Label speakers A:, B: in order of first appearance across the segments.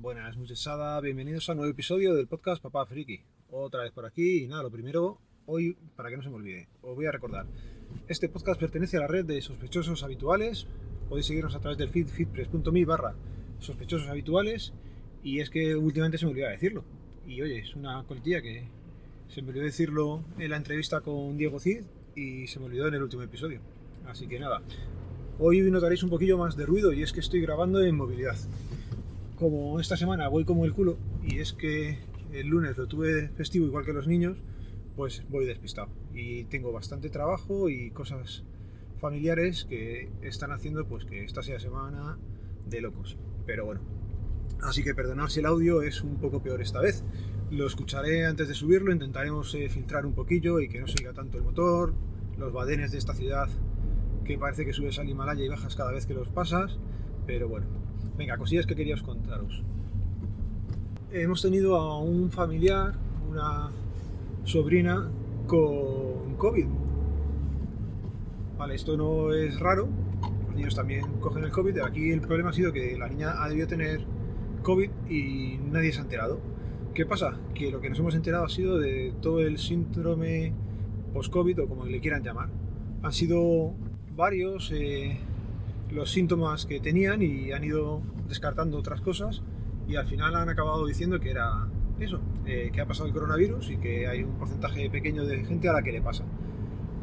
A: Buenas, muchachada, bienvenidos a un nuevo episodio del podcast Papá Friki. Otra vez por aquí y nada, lo primero, hoy, para que no se me olvide, os voy a recordar. Este podcast pertenece a la red de sospechosos habituales. Podéis seguirnos a través del feed feedpress.me barra sospechosos habituales. Y es que últimamente se me olvidaba decirlo. Y oye, es una coletilla que se me olvidó decirlo en la entrevista con Diego Cid y se me olvidó en el último episodio. Así que nada, hoy notaréis un poquillo más de ruido y es que estoy grabando en movilidad. Como esta semana voy como el culo y es que el lunes lo tuve festivo igual que los niños, pues voy despistado. Y tengo bastante trabajo y cosas familiares que están haciendo pues que esta sea semana de locos. Pero bueno, así que perdonad si el audio es un poco peor esta vez. Lo escucharé antes de subirlo, intentaremos eh, filtrar un poquillo y que no se oiga tanto el motor, los badenes de esta ciudad que parece que subes al Himalaya y bajas cada vez que los pasas, pero bueno, venga, cosillas que quería os contaros. Hemos tenido a un familiar, una sobrina con COVID. Vale, esto no es raro, los niños también cogen el COVID, aquí el problema ha sido que la niña ha debido tener COVID y nadie se ha enterado. ¿Qué pasa? Que lo que nos hemos enterado ha sido de todo el síndrome post-COVID o como le quieran llamar. Han sido varios eh, los síntomas que tenían y han ido descartando otras cosas y al final han acabado diciendo que era eso, eh, que ha pasado el coronavirus y que hay un porcentaje pequeño de gente a la que le pasa.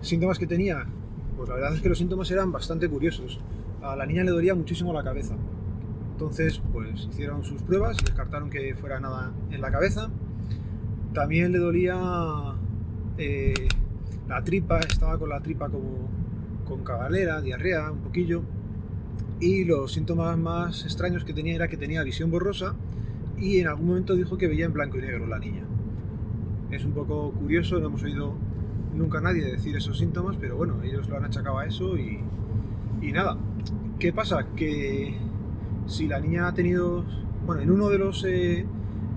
A: Síntomas que tenía, pues la verdad es que los síntomas eran bastante curiosos. A la niña le dolía muchísimo la cabeza. Entonces, pues hicieron sus pruebas y descartaron que fuera nada en la cabeza. También le dolía eh, la tripa, estaba con la tripa como con cabalera, diarrea, un poquillo. Y los síntomas más extraños que tenía era que tenía visión borrosa y en algún momento dijo que veía en blanco y negro la niña. Es un poco curioso, no hemos oído nunca a nadie decir esos síntomas, pero bueno, ellos lo han achacado a eso y, nada. ¿Qué pasa? Que si la niña ha tenido, bueno, en uno de los eh,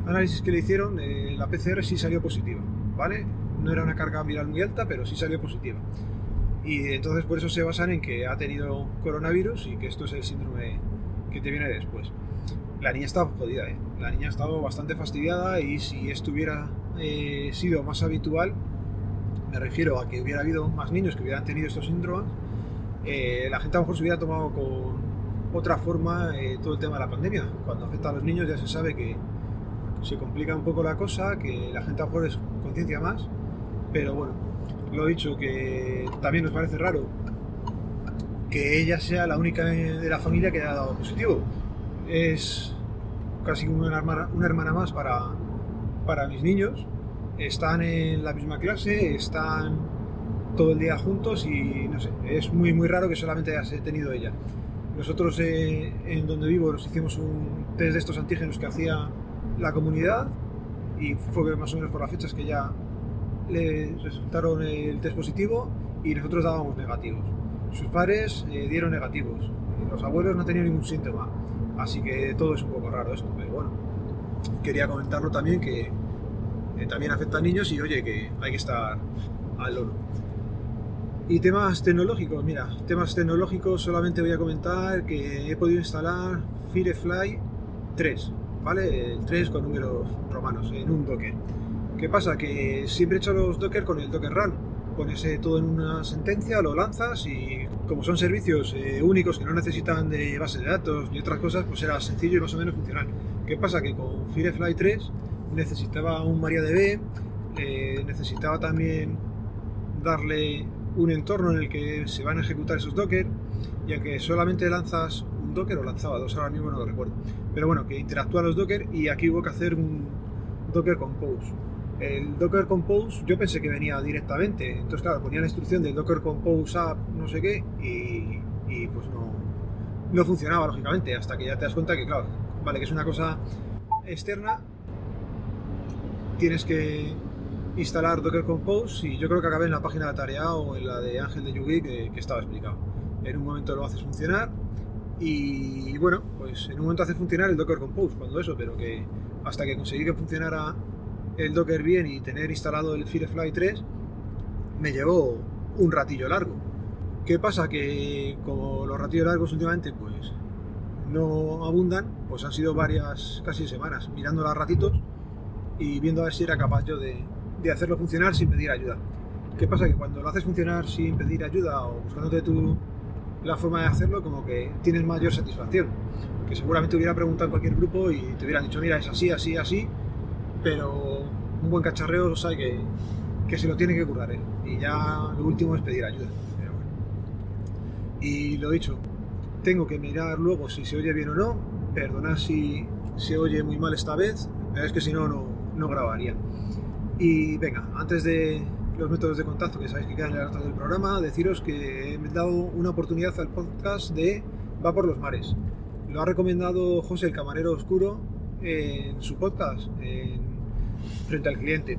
A: análisis que le hicieron, eh, la PCR sí salió positiva, ¿vale? No era una carga viral muy alta, pero sí salió positiva. Y entonces por eso se basan en que ha tenido coronavirus y que esto es el síndrome que te viene después. La niña estaba jodida, ¿eh? La niña ha estado bastante fastidiada y si esto hubiera eh, sido más habitual, me refiero a que hubiera habido más niños que hubieran tenido estos síntomas, eh, la gente a lo mejor se hubiera tomado con otra forma eh, todo el tema de la pandemia. Cuando afecta a los niños ya se sabe que se complica un poco la cosa, que la gente a lo mejor es conciencia más, pero bueno, lo he dicho, que también nos parece raro que ella sea la única de la familia que haya dado positivo. Es casi una hermana, una hermana más para, para mis niños. Están en la misma clase, están todo el día juntos y no sé, es muy muy raro que solamente haya tenido ella. Nosotros eh, en donde vivo nos hicimos un test de estos antígenos que hacía la comunidad y fue más o menos por las fechas que ya le resultaron el test positivo y nosotros dábamos negativos. Sus padres eh, dieron negativos, los abuelos no tenían ningún síntoma, así que todo es un poco raro esto, pero bueno, quería comentarlo también que eh, también afecta a niños y oye que hay que estar al loro. Y temas tecnológicos, mira, temas tecnológicos solamente voy a comentar que he podido instalar Firefly 3, ¿vale? El 3 con números romanos en un Docker. ¿Qué pasa? Que siempre he hecho los Docker con el Docker Run. Pones eh, todo en una sentencia, lo lanzas y como son servicios eh, únicos que no necesitan de base de datos ni otras cosas, pues era sencillo y más o menos funcional. ¿Qué pasa? Que con Firefly 3 necesitaba un MariaDB, necesitaba también darle un entorno en el que se van a ejecutar esos Docker, ya que solamente lanzas un Docker o lanzaba dos, ahora mismo no lo recuerdo. Pero bueno, que interactúan los Docker y aquí hubo que hacer un Docker Compose el Docker Compose yo pensé que venía directamente. Entonces, claro, ponía la instrucción del Docker Compose app, no sé qué, y, pues no, no funcionaba, lógicamente, hasta que ya te das cuenta que, claro, vale, que es una cosa externa, tienes que instalar Docker Compose y yo creo que acabé en la página de tarea o en la de Ángel de Yugi que, que estaba explicado. En un momento lo haces funcionar y bueno, pues en un momento hace funcionar el Docker Compose, cuando eso, pero que hasta que conseguí que funcionara el Docker bien y tener instalado el Firefly 3 me llevó un ratillo largo. ¿Qué pasa? Que como los ratillos largos últimamente pues no abundan, pues han sido varias, casi semanas, mirando a ratitos y viendo a ver si era capaz yo de, de hacerlo funcionar sin pedir ayuda. ¿Qué pasa? Que cuando lo haces funcionar sin pedir ayuda o buscándote tú la forma de hacerlo, como que tienes mayor satisfacción. Que seguramente hubiera preguntado en cualquier grupo y te hubieran dicho, mira, es así, así, así, pero un buen cacharreo sabe que, que se lo tiene que currar él. Y ya lo último es pedir ayuda. Y lo dicho, tengo que mirar luego si se oye bien o no, perdonad si se oye muy mal esta vez, es que si no, no, no grabaría. Y venga, antes de los métodos de contacto que sabéis que quedan en la nota del programa, deciros que he dado una oportunidad al podcast de Va por los mares. Lo ha recomendado José el Camarero Oscuro en su podcast, Frente al Cliente.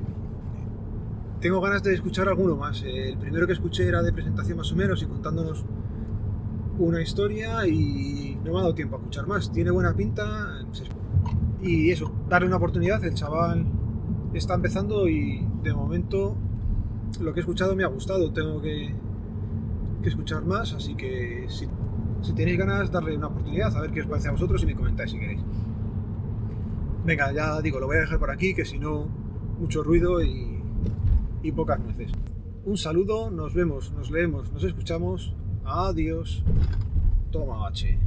A: Tengo ganas de escuchar alguno más. El primero que escuché era de presentación más o menos y contándonos una historia y no me ha dado tiempo a escuchar más. Tiene buena pinta. Y eso, darle una oportunidad. El chaval está empezando y de momento lo que he escuchado me ha gustado. Tengo que, que escuchar más, así que si, si, tenéis ganas, darle una oportunidad, a ver qué os parece a vosotros y me comentáis si queréis. Venga, ya digo, lo voy a dejar por aquí, que si no, mucho ruido y, pocas nueces. Un saludo, nos vemos, nos leemos, nos escuchamos. Adiós. Toma H.